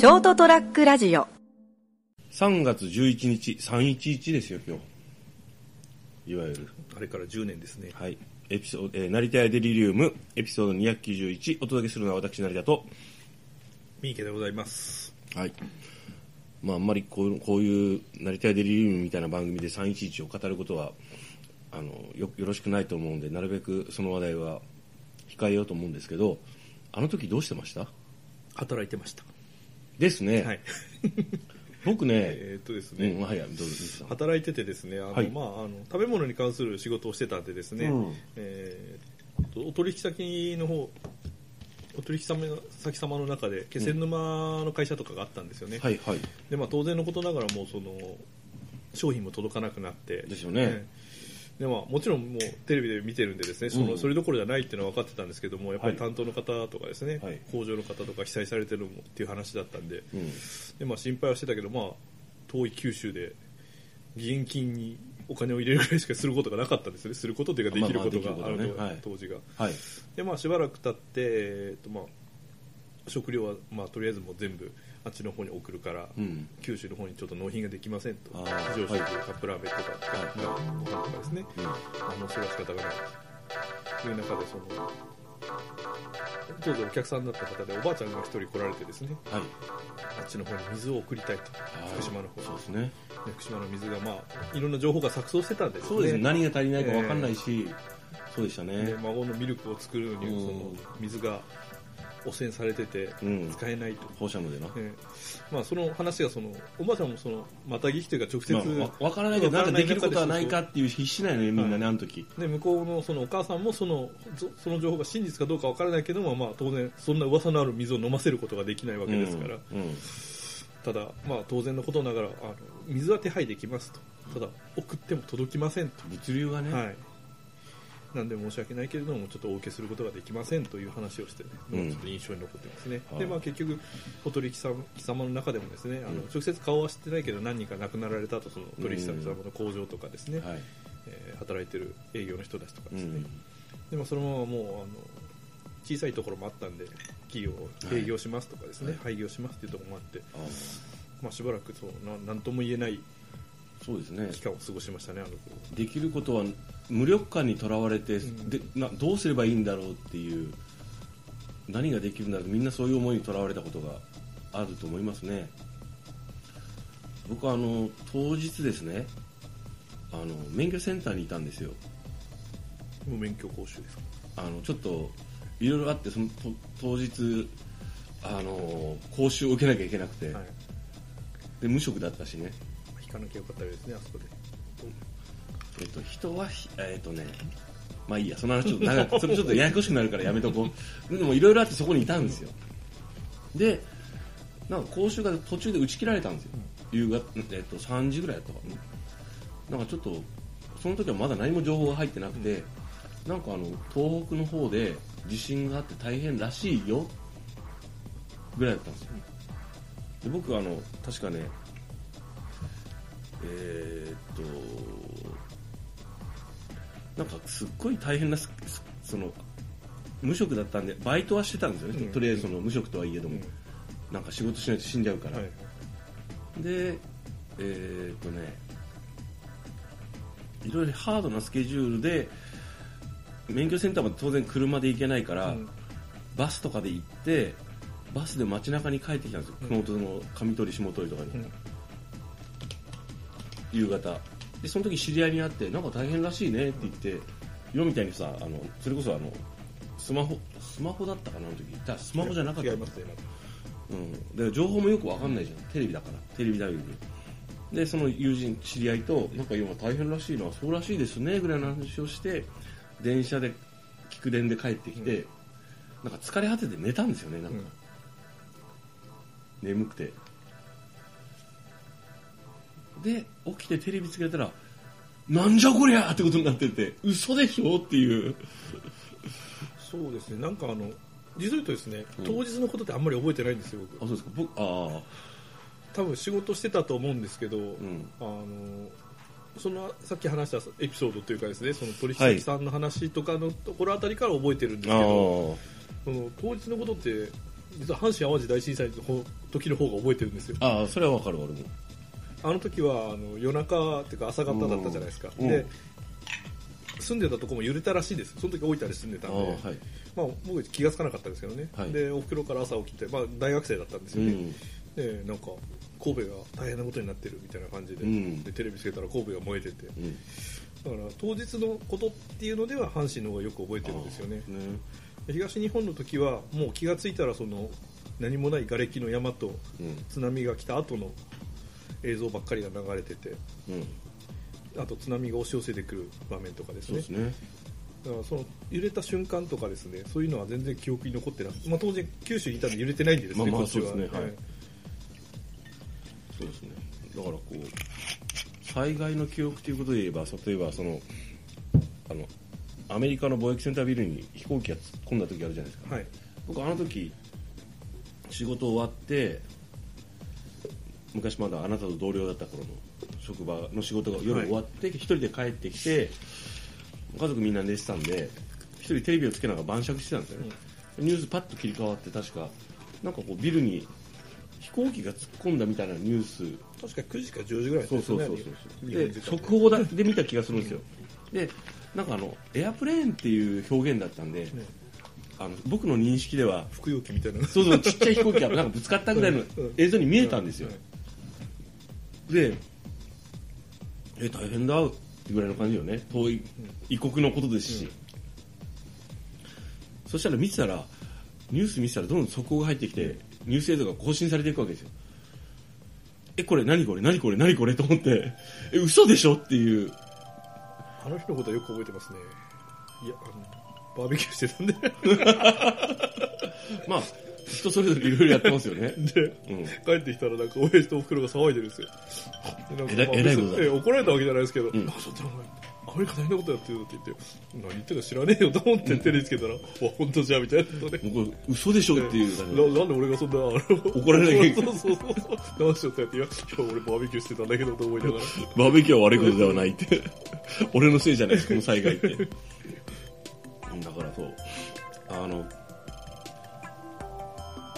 ショートトラックラジオ3月11日、311ですよ、今日。いわゆる。あれから10年ですね。はい。エピソード、えー、成田屋デリリウム、エピソード291、お届けするのは私、成田と、三池でございます。はい。まあ、あんまりこういう、こういう、成田屋デリリウムみたいな番組で311を語ることは、あの、よ、よろしくないと思うんで、なるべくその話題は控えようと思うんですけど、あの時どうしてました？働いてました。ですね。はい。僕ね、えーっとですね、うん、はい、どうぞ、水さん働いててですね、あの、はいまあ、あの、食べ物に関する仕事をしてたんでですね、うんえーお取引先の方、お取引先様の中で、気仙沼の会社とかがあったんですよね。はい、はい。で、まあ、当然のことながらもう、その、商品も届かなくなって。ですよねでまあ、もちろんもうテレビで見てるんでですねその、うん。それどころじゃないっていうのは分かってたんですけどもやっぱりはい。担当の方とかですね、はい。工場の方とか被災されてるのもっていう話だったんでうん。で、まあ、心配はしてたけど、まあ、遠い九州で義援金にお金を入れるぐらいしかすることがなかったんですね。することというかできることがまあまああると、できることね。はい。当時が。はい。で、まあ、しばらく経って、えーとまあ、食料は、まあ、とりあえずもう全部あっちの方に送るから、うん。九州の方にちょっと納品ができませんと非常食、はいカップラーメンとか、はいご飯とかですね、あ、もうそれは仕方がないという中でその当時お客さんだった方でおばあちゃんが一人来られてですねはい。あっちの方に水を送りたいと福島の方そうですね。で福島の水がまあいろんな情報が錯綜してたんですねそうですね。何が足りないか分かんないし、そうでしたでね。孫のミルクを作るのにうんその水が汚染されててうん。使えないと、放射能でな。ええ。まあ、その話がそのおばあちゃんもそのまたぎきというか直接、まあ、わ分からないけど、なんかできることはないかっていう必死なんよね、みんなね、あの時。で向こうのそのお母さんもそのそその情報が真実かどうかわからないけども、まあ、当然そんな噂のある水を飲ませることができないわけですから、うん。うん。ただ、まあ、当然のことながらあの水は手配できますと。ただ送っても届きませんと、物流がね、はい、なんで申し訳ないけれどもちょっとお受けすることができませんという話をして、ねうん。ちょっと印象に残ってますね、はい。でまあ、結局お取引様様の中でもですねあのうん直接顔は知ってないけど何人か亡くなられたとその取引先様の工場とかですね、はい。えー働いてる営業の人たちとかですね、うん。でもそのままもうあの小さいところもあったんで企業営業しますとかですね、廃業しますっていうところもあって、あまあ、しばらくそうななんとも言えないーそうですね。期間を過ごしましたねあの頃できることは、無力感にとらわれて、んでな、どうすればいいんだろうっていう、何ができるんだろうみんなそういう思いにとらわれたことがあると思いますね。僕はあの、当日ですね、あの、免許センターにいたんですよ。無免許講習ですか？あのちょっといろいろあってそのと当日あの講習を受けなきゃいけなくて、はいで無職だったしね、かなきゃよかったですねあそこで。えっと、人はえっとねまあいいやその話ちょっと長く それちょっとややこしくなるからやめとこう。でもいろいろあってそこにいたんですよ。でなんか講習が途中で打ち切られたんですよ、夕方、えっと、3時ぐらいだったかな。なんかちょっとその時はまだ何も情報が入ってなくて、なんかあの東北の方で地震があって大変らしいよぐらいだったんですよ。で僕あの確かねえーっとなんかすっごい大変なその無職だったんでバイトはしてたんですよね、うん。とりあえずその無職とはいえども、うん。なんか仕事しないと死んじゃうから、はい。でえーっとねいろいろハードなスケジュールで免許センターまで当然車で行けないから、うん。バスとかで行ってバスで街中に帰ってきたんですよ、うん。熊本の上取下取とかに、うん夕方。でその時知り合いに会ってなんか大変らしいねって言って、今みたいにさあのそれこそあのスマホスマホだったかなあの時。だスマホじゃなかった。違いますねうん、だから情報もよくわかんないじゃん、テレビだからテレビだより。でその友人知り合いとなんか今大変らしいなそうらしいですねぐらいの話をして電車で菊電で帰ってきて、なんか疲れ果てて寝たんですよねなんか、眠くてで起きてテレビつけたらなんじゃこりゃってことになってて嘘でしょっていう。そうですね。なんかあの実を言うとですね、うん。当日のことってあんまり覚えてないんですよ僕。あそうですか。僕あ多分仕事してたと思うんですけど、あうん。あのそのさっき話したエピソードというかですねその取引先さんの話とかのところあたりから覚えてるんですけあど、ーその当日のことって実は阪神・淡路大震災の時の方が覚えてるんですよ。ああそれはわかる俺もあの時はあの夜中っていうか朝方だったじゃないですか、うん。で住んでたとこも揺れたらしいです。その時大分で住んでたんで、はい。まあ、僕気がつかなかったんですけどね、はい。でおふくろから朝起きて、まあ、大学生だったんですよ。ね、うん。でなんか神戸が大変なことになってるみたいな感じで,、うん。でテレビつけたら神戸が燃えてて。うん。だから当日のことっていうのでは阪神の方がよく覚えてるんですよね。ね。東日本の時はもう気がついたらその何もない瓦礫の山とうん。津波が来た後の映像ばっかりが流れててうん。あと津波が押し寄せてくる場面とかですね。そうですね。だからその揺れた瞬間とかですねそういうのは全然記憶に残ってなくて、まあ、当然九州にいたんで揺れてないんでですね、まあまあそうですねはい。そうですね。だからこう災害の記憶ということで言えば例えばそのあのアメリカの貿易センタービルに飛行機が突っ込んだ時あるじゃないですか。はい。僕あの時仕事終わって昔まだあなたと同僚だった頃の職場の仕事が夜終わって一、人で帰ってきて家族みんな寝てたんで一人テレビをつけながら晩酌してたんですよね、ニュースパッと切り替わって確かなんかこうビルに飛行機が突っ込んだみたいなニュース。確か9時か10時ぐらいそうそうそうそうで速報だで見た気がするんですよ。でなんかあのエアプレーンっていう表現だったんで、ねあの僕の認識では服用機みたいな。そうそうちっちゃい飛行機がなんかぶつかったぐらいの映像に見えたんですよ、でえ大変だってぐらいの感じよね。遠い異国のことですし、そしたら見てたらニュース見てたらどんどん速報が入ってきてニュース映像が更新されていくわけですよ。えこれ何これ何これ何これと思って。え嘘でしょっていう。あの日のことはよく覚えてますね。いやあのバーベキューしてたんで。まあ人それぞれいろいろやってますよね。で、うん。帰ってきたらなんか親父とおふくろが騒いでるんですよ。でなんかまあえらいこと。だ別にえ怒られたわけじゃないですけど、んなん。かちょっとお前アメリカ大変なことやってるって言って何言ってるか知らねえよと思ってテレビつけたら、わ本当じゃみたいな。ことでもうこれ嘘でしょっていう感じで。ななんで俺がそんなあの怒られなきゃい。けないそうそうそう。そう何しようってやっていやいや俺バーベキューしてたんだけどと思いながら。バーベキューは悪いことではないって。俺のせいじゃないです、この災害って。だからそう。あの、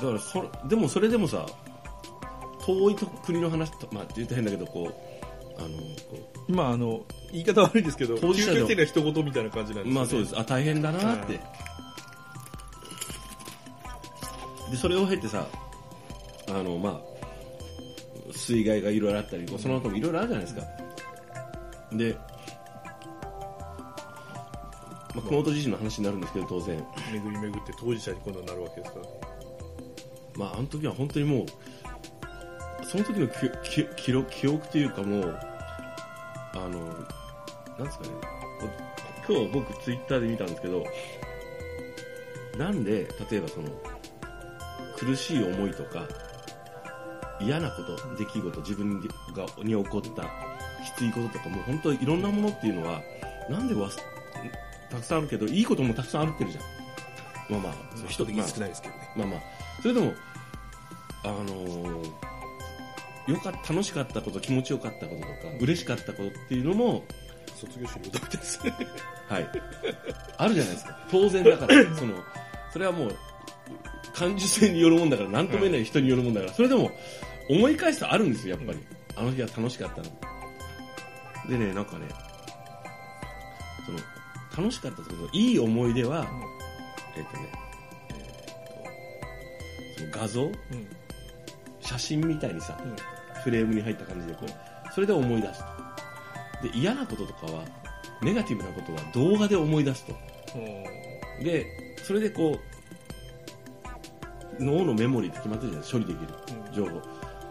だからそれ、でもそれでもさ、遠いと国の話と、まあ言うと変だけど、こう、あの、こまああの言い方悪いですけど当事者の究極的な一言みたいな感じなんですね、まあそうです。あ、大変だなって。で、それを経てさ、あの、まあ、水害がいろいろあったり、その後もいろいろあるじゃないですか。で、まあ、熊本地震の話になるんですけど、当然。巡り巡って当事者に今度はなるわけですからまあ、あの時は本当にもう、その時のきき記録記憶というかもう、あの、なんですかね、今日僕ツイッターで見たんですけど、なんで、例えばその、苦しい思いとか、嫌なこと、出来事、自分がに起こったきついこととかも、本当にいろんなものっていうのは、なんでわすたくさんあるけど、いいこともたくさんあるってるじゃん。まあまあ、その人的にまあ少ないですけどね、まあまあ、それでも、あのーよかった、楽しかったこと、気持ちよかったこととか、嬉しかったことっていうのも、卒業式に歌ですね はい。あるじゃないですか。当然だから、その、それはもう、感受性によるもんだから、なんとも言えない人によるもんだから、それでも、思い返すとあるんですよ、やっぱり。あの日は楽しかったの。でね、なんかね、その、楽しかったこと、いい思い出は、えっ、とね、画像？うん。写真みたいにさ、うん。フレームに入った感じでこう、それで思い出すと。で、嫌なこととかは、ネガティブなことは動画で思い出すと。で、それでこう、脳のメモリーって決まってるじゃない処理できる情報。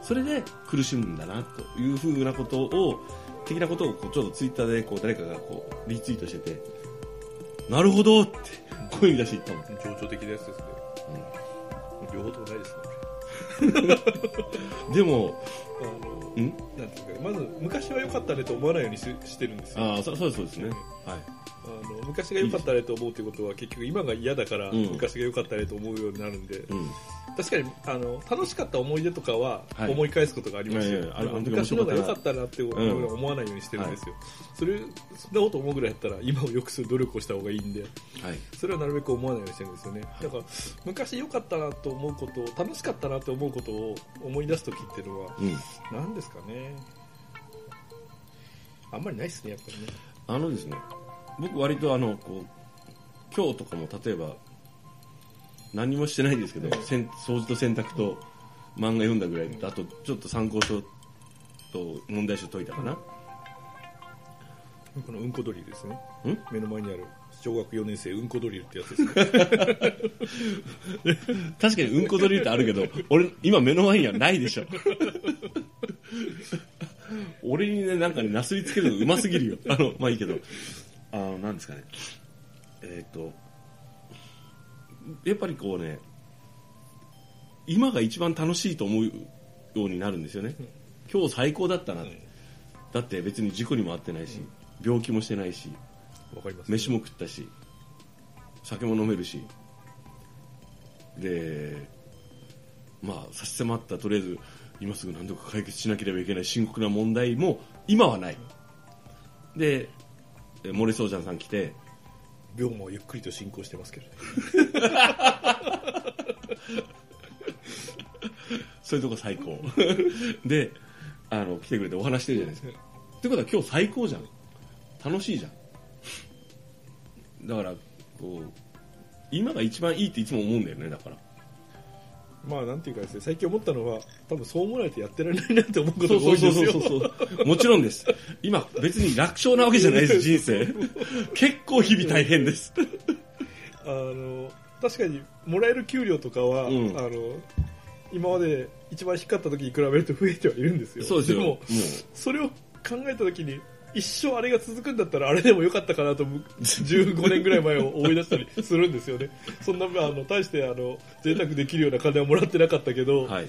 それで苦しむんだな、というふうなことを、的なことをこうちょっとツイッターでこう誰かがこうリツイートしてて、なるほどって声に出して言ったの。情緒的なやつですね、両方ともないですね。でも、あのん？なんていうかまず昔は良かったねと思わないようにししてるんですよ。ああ、そそうですそうですね。はい。あの昔が良かったねと思うってことは結局今が嫌だからうん。昔が良かったねと思うようになるんで、うん。確かにあの楽しかった思い出とかははい。思い返すことがありますよ、いやいやあれでもあの時面昔のが良かったなって思わないようにしてるんですよ、それそんなこと思うぐらいだったら今を良くする努力をした方がいいんではい。それはなるべく思わないようにしてるんですよね。だから昔良かったなと思うことを楽しかったなと思うことを思い出す時っていうのはうん。何ですかね。あんまりないですねやっぱりねあのですね僕割とあのこう今日とかも例えば何もしてないですけど、せん掃除と洗濯と漫画読んだぐらいであとちょっと参考書と問題集解いたかな、このうんこドリルですね。ん？目の前にある小学4年生うんこドリルってやつです。ね 確かにうんこドリルってあるけど俺今目の前にはないでしょ俺にねなんかねなすりつけるのうますぎるよ。あのまあいいけど。あのなんですかね。えっ、とやっぱりこうね今が一番楽しいと思うようになるんですよね。今日最高だったな、だって別に事故にも遭ってないし、病気もしてないしわかります。飯も食ったし酒も飲めるし。でまあ差し迫ったとりあえず今すぐ何とか解決しなければいけない深刻な問題も今はない。でえ森総ちゃんさん来て病もゆっくりと進行してますけどね。そういうとこ最高。であの来てくれてお話してるじゃないですか。ってことは今日最高じゃん。楽しいじゃん。だからこう今が一番いいっていつも思うんだよねだからまあなんていうかですね最近思ったのは多分そう思わないとやってられないなって思うことそうそうが多いんですよ。そうそうそうもちろんです今別に楽勝なわけじゃないです人生。結構日々大変です。あの確かにもらえる給料とかは、うん。あの今まで一番低かった時に比べると増えてはいるんですよ。そうですよ。ももそれを考えた時に一生あれが続くんだったらあれでもよかったかなとむ15年ぐらい前を思い出したりするんですよね。そんなあの大してあの贅沢できるような金はもらってなかったけど、うはい、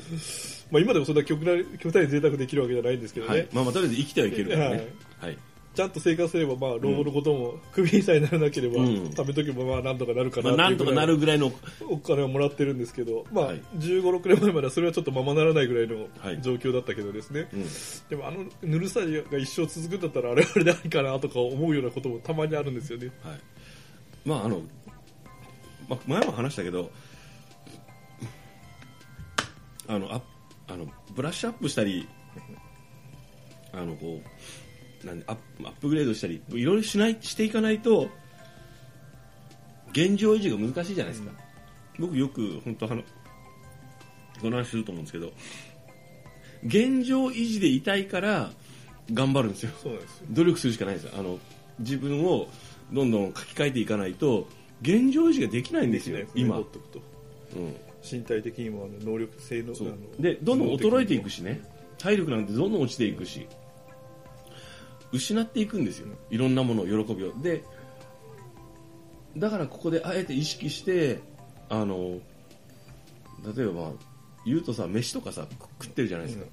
まあ、今でもそんな極端極端に贅沢できるわけじゃないんですけどね、はい。まあ、まあとりあえず生きてはいけるからね。はい、ちゃんと生活すれば、まあ、老後のことも、クビにさえならなければ、うん。貯めとけば、まあ、なんとかなるかまあ、ななんとかなるぐらいのお金をもらってるんですけど、まあ、はい15、6年前まではそれはちょっとままならないぐらいのはい。状況だったけどですね、うん。でもあのぬるさが一生続くんだったら、あれはあれでありかなとか思うようなこともたまにあるんですよね。はい、まああの、まあ、前も話したけどあのああのブラッシュアップしたりあのこうなんでアップアップグレードしたりいろいろしないしていかないと現状維持が難しいじゃないですか、僕よく本当あのこの話すると思うんですけど現状維持でいたいから頑張るんですよ。努力するしかないです。よあの自分をどんどん書き換えていかないと現状維持ができないんですよ今、ほっとくと。うん、身体的にもあの能力性のそう。あのでどんどん衰えていくししね体力なんてどんどん落ちていくし失っていくんですよいろんなものを喜びを。でだからここであえて意識してあの例えばまあ言うとさ飯とかさ食ってるじゃないですか、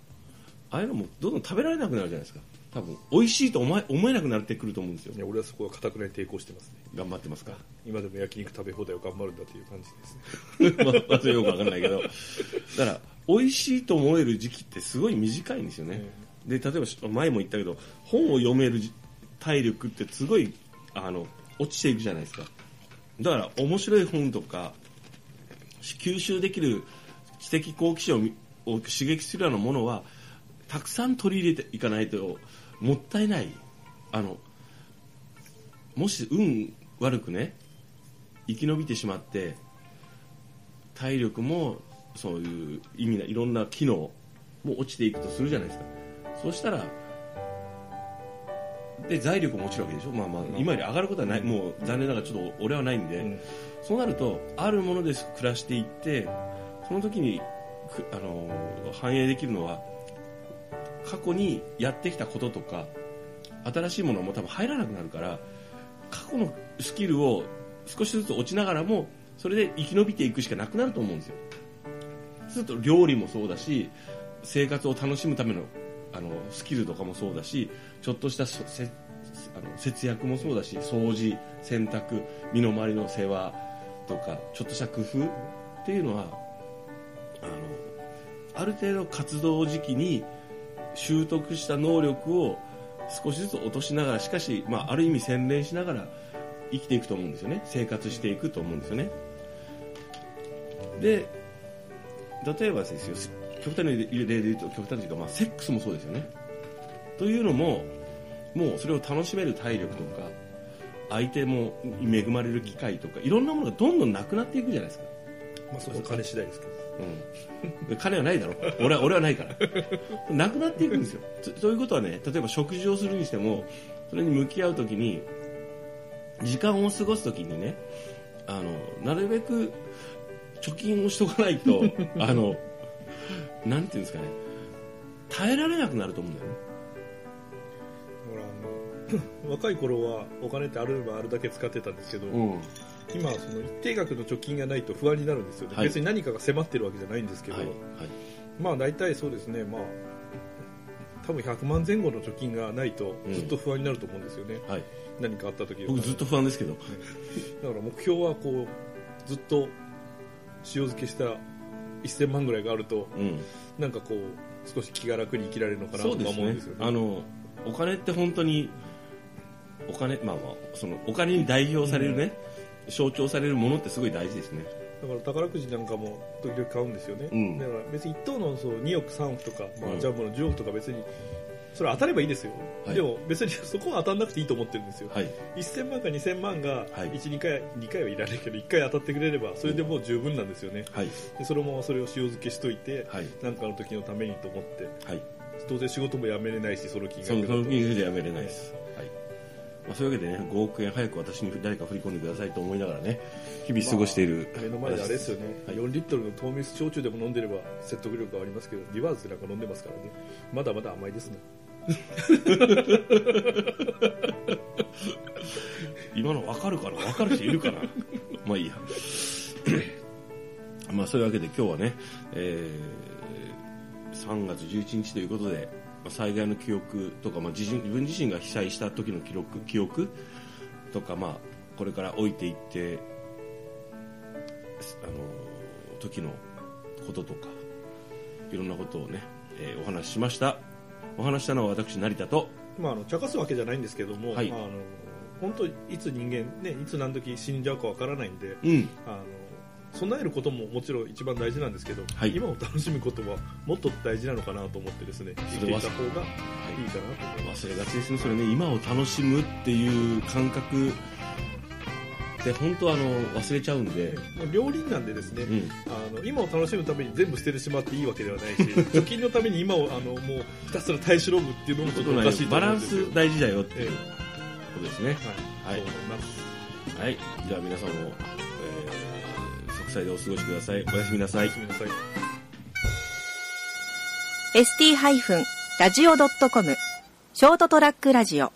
ああいうのもどんどん食べられなくなるじゃないですか。多分美味しいと思え思えなくなってくると思うんですよ。いや俺はそこはかたくなに抵抗してますね。頑張ってますか？今でも焼肉食べ放題を頑張るんだという感じですね。まあ、よくわかんないけど。だから美味しいと思える時期ってすごい短いんですよね、で例えば前も言ったけど本を読める体力ってすごいあの落ちていくじゃないですか。だから面白い本とか吸収できる知的好奇心をを刺激するようなものはたくさん取り入れていかないともったいない。あのもし運悪くね生き延びてしまって体力もそういう意味ないろんな機能も落ちていくとするじゃないですか。そうしたらで財力も落ちるわけでしょ、まあまあ、今より上がることはない、もう残念ながらちょっと俺はないんで、うん。そうなるとあるもので暮らしていってその時にくあの反映できるのは過去にやってきたこととか新しいものも多分入らなくなるから過去のスキルを少しずつ落ちながらもそれで生き延びていくしかなくなると思うんですよ。すると料理もそうだし生活を楽しむためのあのスキルとかもそうだしちょっとしたあの節約もそうだし掃除洗濯身の回りの世話とかちょっとした工夫っていうのはあのある程度活動時期に習得した能力を少しずつ落としながらしかし、まあ、ある意味洗練しながら生きていくと思うんですよね。生活していくと思うんですよね。で例えばですよ極端な例で言うと極端というか、まあ、セックスもそうですよね。というのももうそれを楽しめる体力とか相手も恵まれる機会とかいろんなものがどんどんなくなっていくじゃないですか、まあそうです金次第ですけど。うん、金はないだろ。俺は俺はないから。なくなっていくんですよ。とということはね例えば食事をするにしてもそれに向き合う時に時間を過ごす時にねあのなるべく貯金をしとかないとあのなんていうんですかね。耐えられなくなると思うんだよね。だからあの 若い頃はお金ってあるばあるだけ使ってたんですけど、うん。今はその一定額の貯金がないと不安になるんですよね、はい。別に何かが迫ってるわけじゃないんですけど、はいはい。まあ大体そうですねまあ多分100万前後の貯金がないとうん。ずっと不安になると思うんですよね、はい。何かあった時僕ずっと不安ですけど。だから目標はこうずっと塩漬けした1000万ぐらいがあるとうん。なんかこう少し気が楽に生きられるのかなと思うんですよね。あのお金って本当にお金まあまあそのお金に代表されるね、象徴されるものってすごい大事ですね。だから宝くじなんかも時々買うんですよね、うん。だから別に1等のそう2億3億とか、まあうん。ジャンボの10億とか別にそれ当たればいいですよ、はい。でも別にそこは当たんなくていいと思ってるんですよ、はい。1000万か2000万がはい。1、2回2回はいらないけど1回当たってくれればそれでもう十分なんですよね。はい。でそのままそれを塩漬けしといてはい。何かの時のためにと思って。はい。当然仕事も辞めれないしその金額だと。その金額でやめれないです、はい。まあ、そういうわけでね5億円早く私に誰か振り込んでくださいと思いながらね日々過ごしている、まあ目の前であれですよね、はい。4リットルの糖蜜焼酎でも飲んでれば説得力がありますけどリバースでなんか飲んでますからね。まだまだ甘いですね今の分かるかな分かる人いるかなまあいいや。まあそういうわけで今日はね、えー3月11日ということで、ま災害の記憶とか、まあ、自分自身が被災した時の記録記憶とか、まあ、これから置いていってあの時のこととかいろんなことをね、えーお話ししました。お話したのは私成田とまあ、あの茶化すわけじゃないんですけども、はい。あの本当いつ人間、ね、いつ何時死んじゃうかわからないんでうん。あの備えることももちろん一番大事なんですけど、はい。今を楽しむことはもっと大事なのかなと思ってですね生きていた方がいいかなと思います、忘れがちですね。それね今を楽しむっていう感覚って本当あの忘れちゃうんで、もう両輪なんでですね、うん、あの今を楽しむために全部捨ててしまっていいわけではないし 貯金のために今をあのもうひたすら耐え忍ぶっていうのもちょっとおかしいとバランス大事だよってえいうことですね。えはい、はい。そう思います。はい。じゃあ皆さんも、えー、息災でお過ごしください。おやすみなさい。おやすみなさい。ST-radio.com ショートトラックラジオ